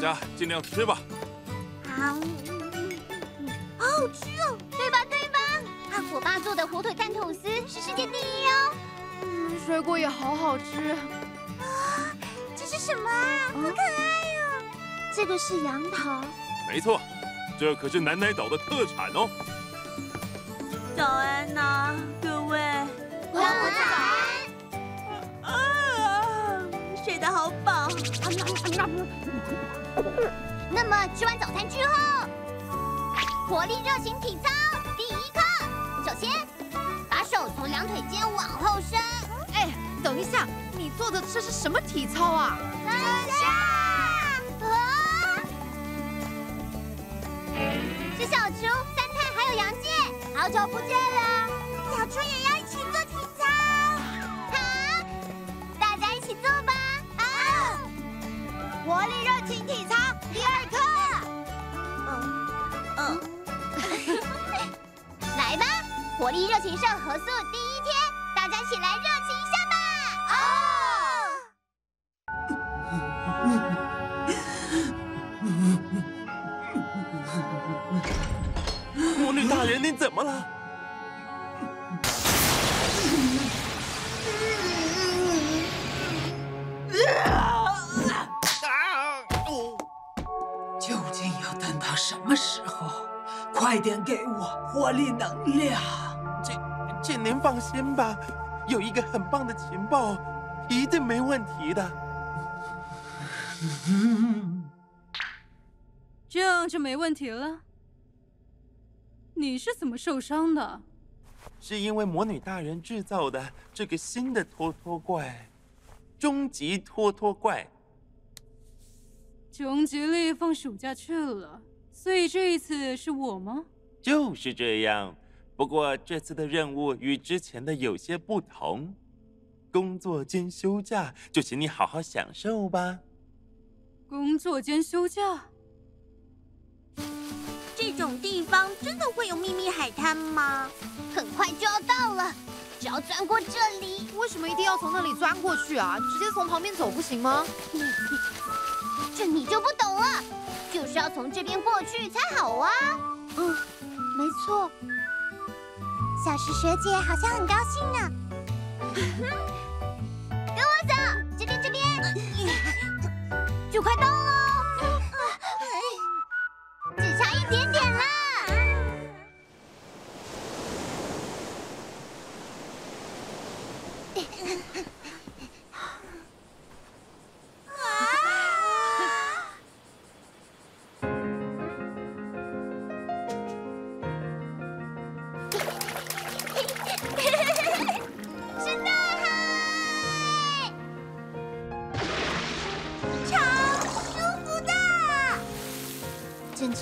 家尽量吃吧。好，好好吃哦，对吧？对吧？啊，我爸做的火腿蛋吐司是世界第一哦。嗯，水果也好好吃。啊，这是什么啊？好可爱哦！这个是杨桃。没错，这可是南奶岛的特产哦。早安呐，各那么吃完早餐之后，活力热情体操第一课，首先把手从两腿间往后伸。哎，等一下，你做的这是什么体操啊？等下，啊！是小猪、三太还有杨介，好久不见了。小猪也要 来吧，活力热情社合宿第一天，大家一起来热情一下吧！哦。魔女大人，您怎么了？能量！请请您放心吧，有一个很棒的情报，一定没问题的。这样就没问题了。你是怎么受伤的？是因为魔女大人制造的这个新的拖拖怪，终极拖拖怪。穷极力放暑假去了，所以这一次是我吗？就是这样。不过这次的任务与之前的有些不同，工作兼休假，就请你好好享受吧。工作兼休假？这种地方真的会有秘密海滩吗？很快就要到了，只要钻过这里。为什么一定要从那里钻过去啊？直接从旁边走不行吗？这你就不懂了，就是要从这边过去才好啊。嗯，没错。小石学姐好像很高兴呢。跟我走，这边这边，就快到了。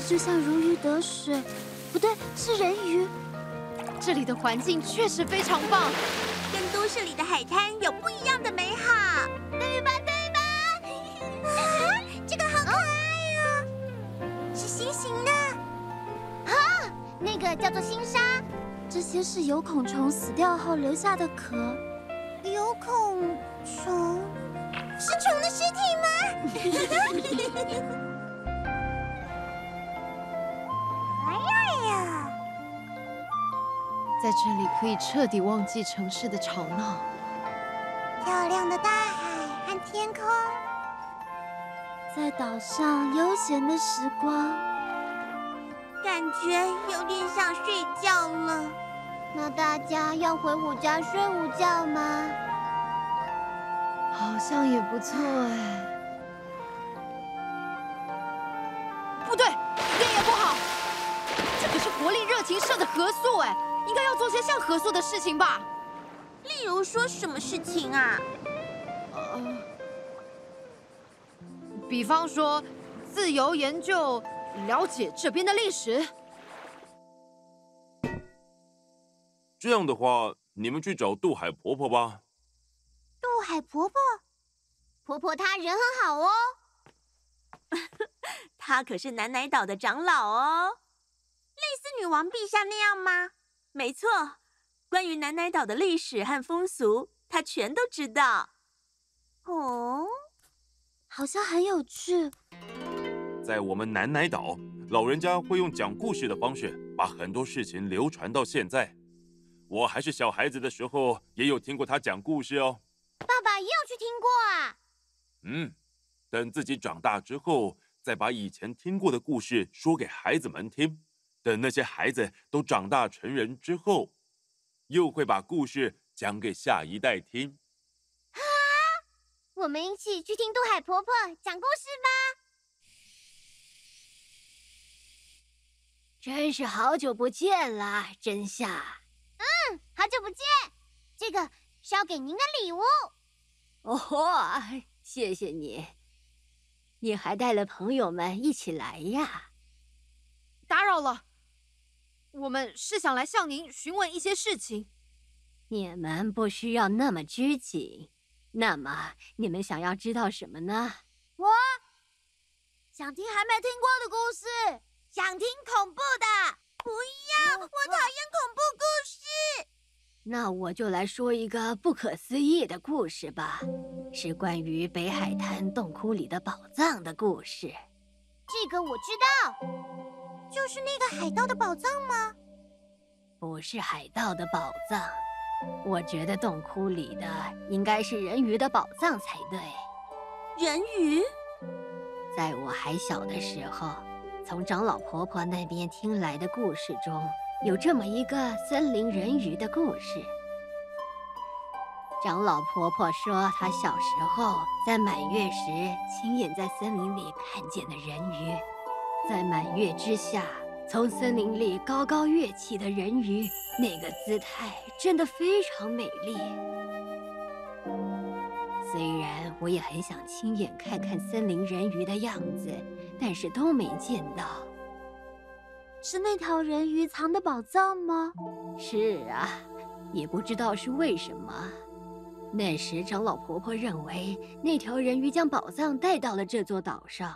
就像如鱼得水，不对，是人鱼。这里的环境确实非常棒。跟都市里的海滩有不一样的美好，对吧？对吧？啊，这个好可爱哦，是心形的。啊，那个叫做星沙。这些是有孔虫死掉后留下的壳。在这里可以彻底忘记城市的吵闹。漂亮的大海和天空，在岛上悠闲的时光，感觉有点想睡觉了。那大家要回我家睡午觉吗？好像也不错哎。不对，一点也不好。这可是活力热情社的合宿哎，应该要做些像合作的事情吧。例如说什么事情啊？呃，比方说自由研究，了解这边的历史。这样的话，你们去找杜海婆婆吧。杜海婆婆，婆婆她人很好哦。她可是南乃岛的长老哦，类似女王陛下那样吗？没错，关于南乃岛的历史和风俗，他全都知道。哦，好像很有趣。在我们南乃岛，老人家会用讲故事的方式，把很多事情流传到现在。我还是小孩子的时候，也有听过他讲故事哦。爸爸也有去听过啊。嗯，等自己长大之后，再把以前听过的故事说给孩子们听。等那些孩子都长大成人之后，又会把故事讲给下一代听。啊！我们一起去听杜海婆婆讲故事吧。真是好久不见了，真夏。嗯，好久不见，这个是要给您的礼物。哦，谢谢你，你还带了朋友们一起来呀？打扰了，我们是想来向您询问一些事情。你们不需要那么拘谨。那么，你们想要知道什么呢？我想听还没听过的故事，想听恐怖的。不要！我讨厌恐怖故事。那我就来说一个不可思议的故事吧，是关于北海滩洞窟里的宝藏的故事。这个我知道，就是那个海盗的宝藏吗？不是海盗的宝藏，我觉得洞窟里的应该是人鱼的宝藏才对。人鱼？在我还小的时候。从长老婆婆那边听来的故事中，有这么一个森林人鱼的故事。长老婆婆说，她小时候在满月时，亲眼在森林里看见的人鱼，在满月之下，从森林里高高跃起的人鱼，那个姿态真的非常美丽。虽然我也很想亲眼看看森林人鱼的样子。但是都没见到，是那条人鱼藏的宝藏吗？是啊，也不知道是为什么。那时长老婆婆认为那条人鱼将宝藏带到了这座岛上。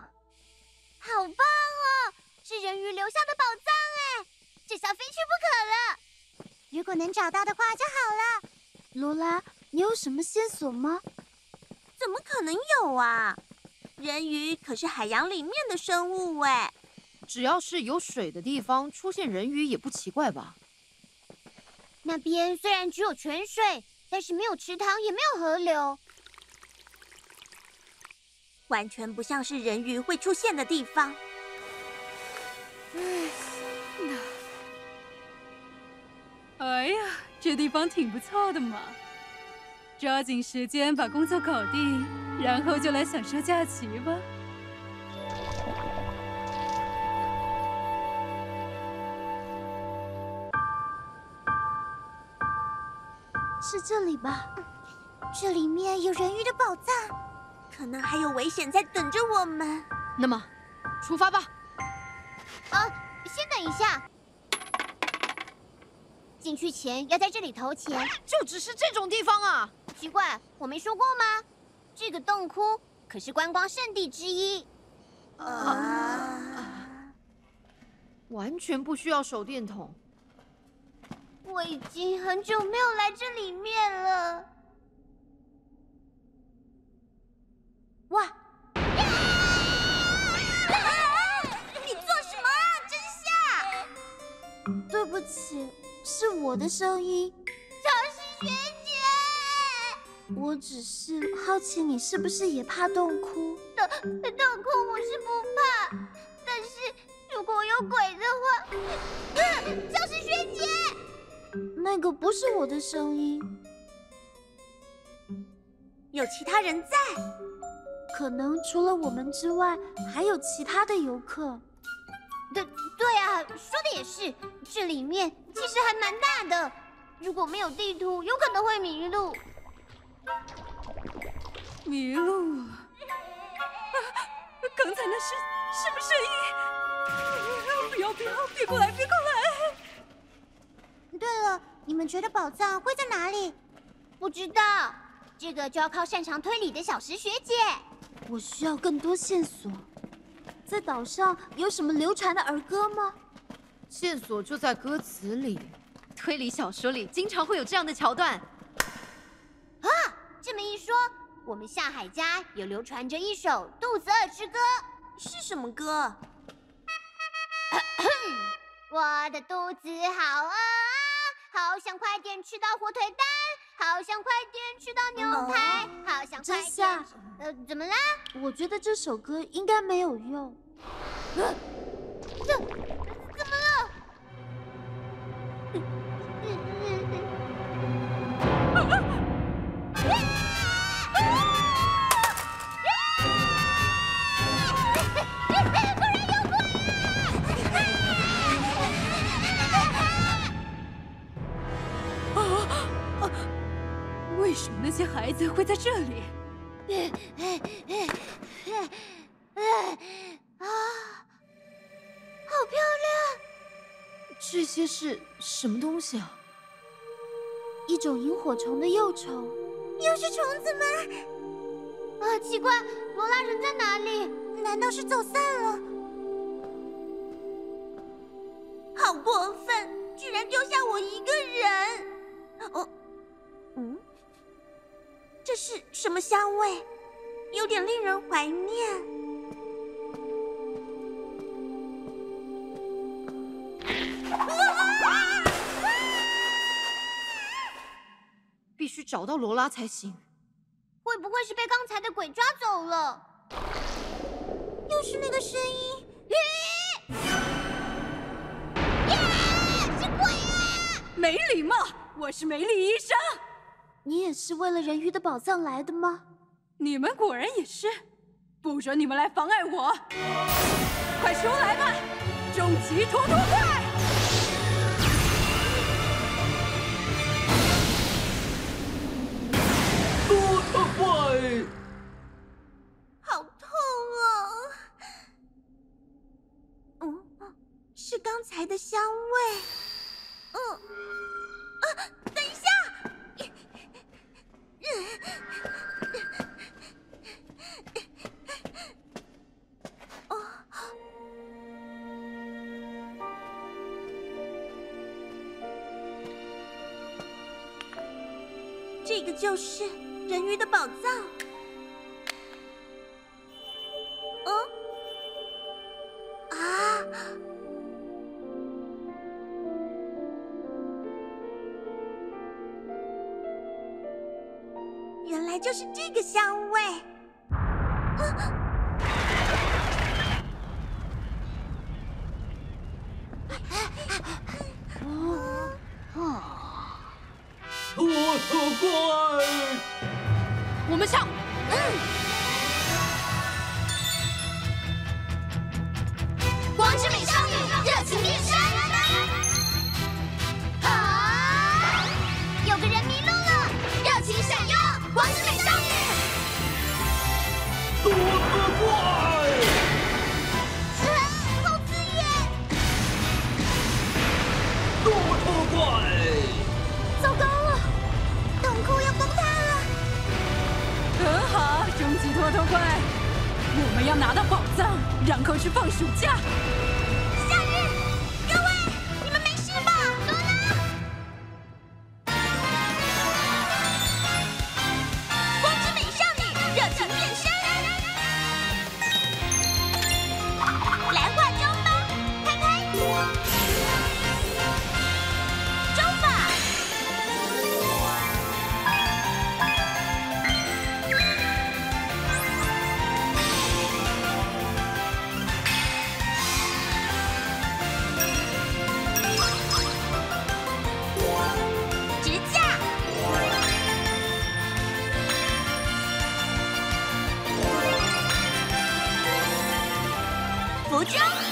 好棒，是人鱼留下的宝藏哎，这下非去不可了。如果能找到的话就好了。罗拉，你有什么线索吗？怎么可能有啊？人鱼可是海洋里面的生物哎，只要是有水的地方出现人鱼也不奇怪吧？那边虽然只有泉水，但是没有池塘，也没有河流，完全不像是人鱼会出现的地方。嗯，那，哎呀，这地方挺不错的嘛，抓紧时间把工作搞定。然后就来享受假期吧。是这里吧？这里面有人鱼的宝藏，可能还有危险在等着我们。那么，出发吧。等一下。进去前要在这里投钱。就只是这种地方啊？奇怪，我没说过吗？这个洞窟可是观光圣地之一，啊，啊，完全不需要手电筒。我已经很久没有来这里面了。起，是我的声音。小石学姐，我只是好奇你是不是也怕洞窟？洞洞窟我是不怕，但是如果有鬼的话，嗯，小石学姐，那个不是我的声音。有其他人在，可能除了我们之外，还有其他的游客。对对啊，说的也是，这里面其实还蛮大的。如果没有地图，有可能会迷路。迷路？啊，刚才那是什么声音？不要不要，别过来别过来！对了，你们觉得宝藏会在哪里？不知道。这个就要靠擅长推理的小石学姐。我需要更多线索。在岛上有什么流传的儿歌吗？线索就在歌词里。推理小说里经常会有这样的桥段。啊，这么一说，我们下海家也流传着一首《肚子饿之歌》，是什么歌？我的肚子好饿啊，好想快点吃到火腿蛋。好想快点吃到牛排，好想快点。呃，怎么啦？我觉得这首歌应该没有用。这怎么了？为什么那些孩子会在这里？这些是什么东西啊？一种萤火虫的幼虫，又是虫子吗？啊，奇怪，罗拉人在哪里？难道是走散了？好过分，居然丢下我一个人！哦，嗯。这是什么香味？有点令人怀念。找到罗拉才行。会不会是被刚才的鬼抓走了？又是那个声音！咦！是鬼啊！没礼貌！我是梅丽医生。你也是为了人鱼的宝藏来的吗？你们果然也是，不准你们来妨碍我！快出来吧，终极脱脱怪！好痛啊！嗯，是刚才的香味。嗯，啊，等一下。哦，这个就是人鱼的宝藏。哦，啊。就是这个香味。哦哦，脱脱怪！我们上。嗯光之美少女热情变身。啊！有个人迷路了，热情闪耀，光之美。脱头怪，我们要拿到宝藏，然后去放暑假。Bye.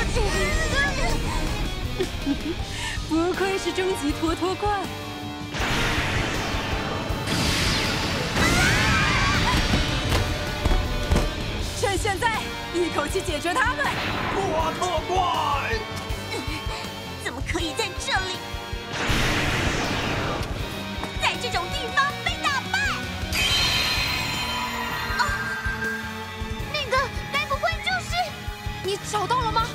不愧是终极拖拖怪！趁现在，一口气解决他们！拖拖怪！怎么可以在这里，在这种地方被打败？哦，那个该不会就是你找到了吗？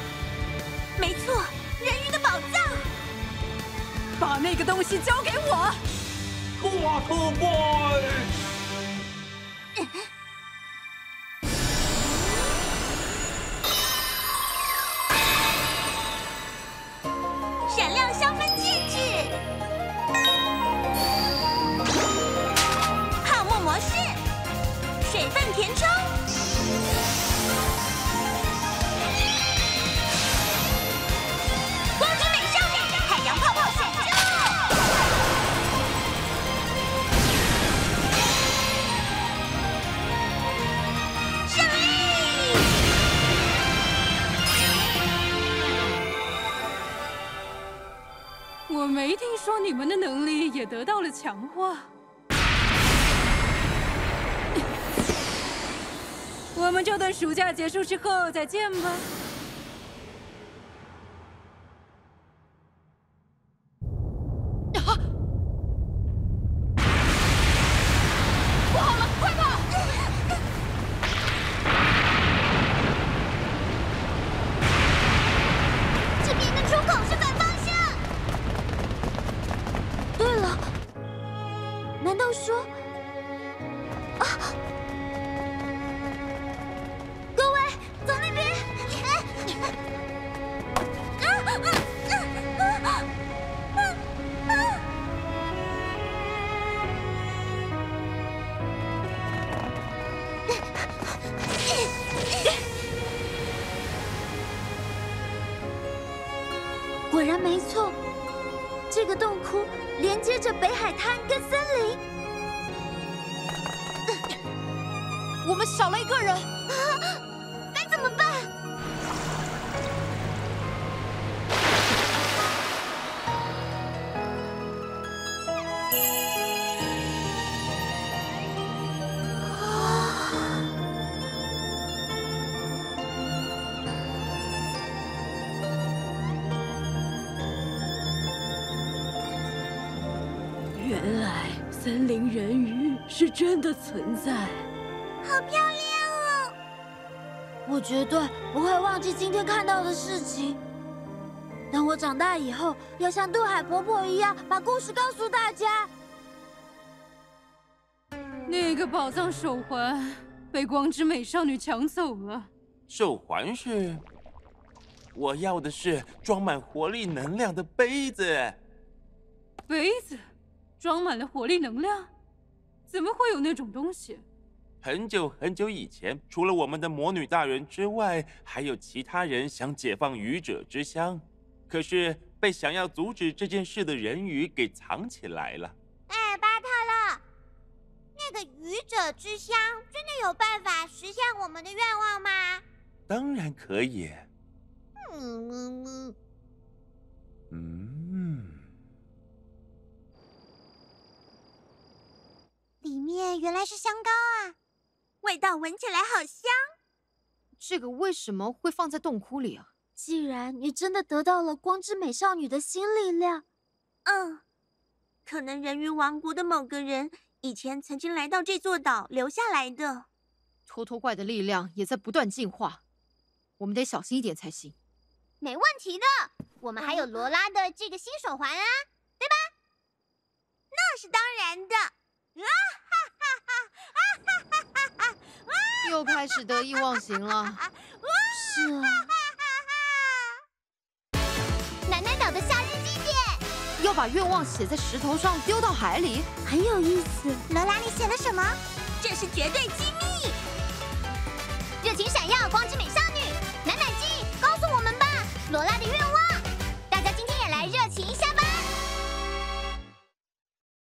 没错，人鱼的宝藏。把那个东西交给我！拖拖怪！闪亮香氛戒指，泡沫模式，水分填充，你们的能力也得到了强化。我们就等暑假结束之后再见吧。连接着北海滩跟森林。我们少了一个人，原来森林人鱼是真的存在。好漂亮哦！我绝对不会忘记今天看到的事情。等我长大以后，要像杜海婆婆一样，把故事告诉大家。那个宝藏手环被光之美少女抢走了。手环是？我要的是装满活力能量的杯子。杯子装满了活力能量？怎么会有那种东西？很久很久以前，除了我们的魔女大人之外，还有其他人想解放愚者之乡，可是被想要阻止这件事的人鱼给藏起来了。哎，巴特勒，那个愚者之乡真的有办法实现我们的愿望吗？当然可以。嗯嗯嗯。嗯。哎，原来是香膏啊，味道闻起来好香。这个为什么会放在洞窟里啊？既然你真的得到了光之美少女的新力量，嗯，可能人鱼王国的某个人以前曾经来到这座岛留下来的。拖拖怪的力量也在不断进化，我们得小心一点才行。没问题的，我们还有罗拉的这个新手环啊，对吧？那是当然的。又开始得意忘形了。是啊。奶奶岛的夏日祭典，要把愿望写在石头上丢到海里，很有意思。罗拉，你写了什么？这是绝对机密。热情闪耀，光之美少女，奶奶机，告诉我们吧，罗拉的愿。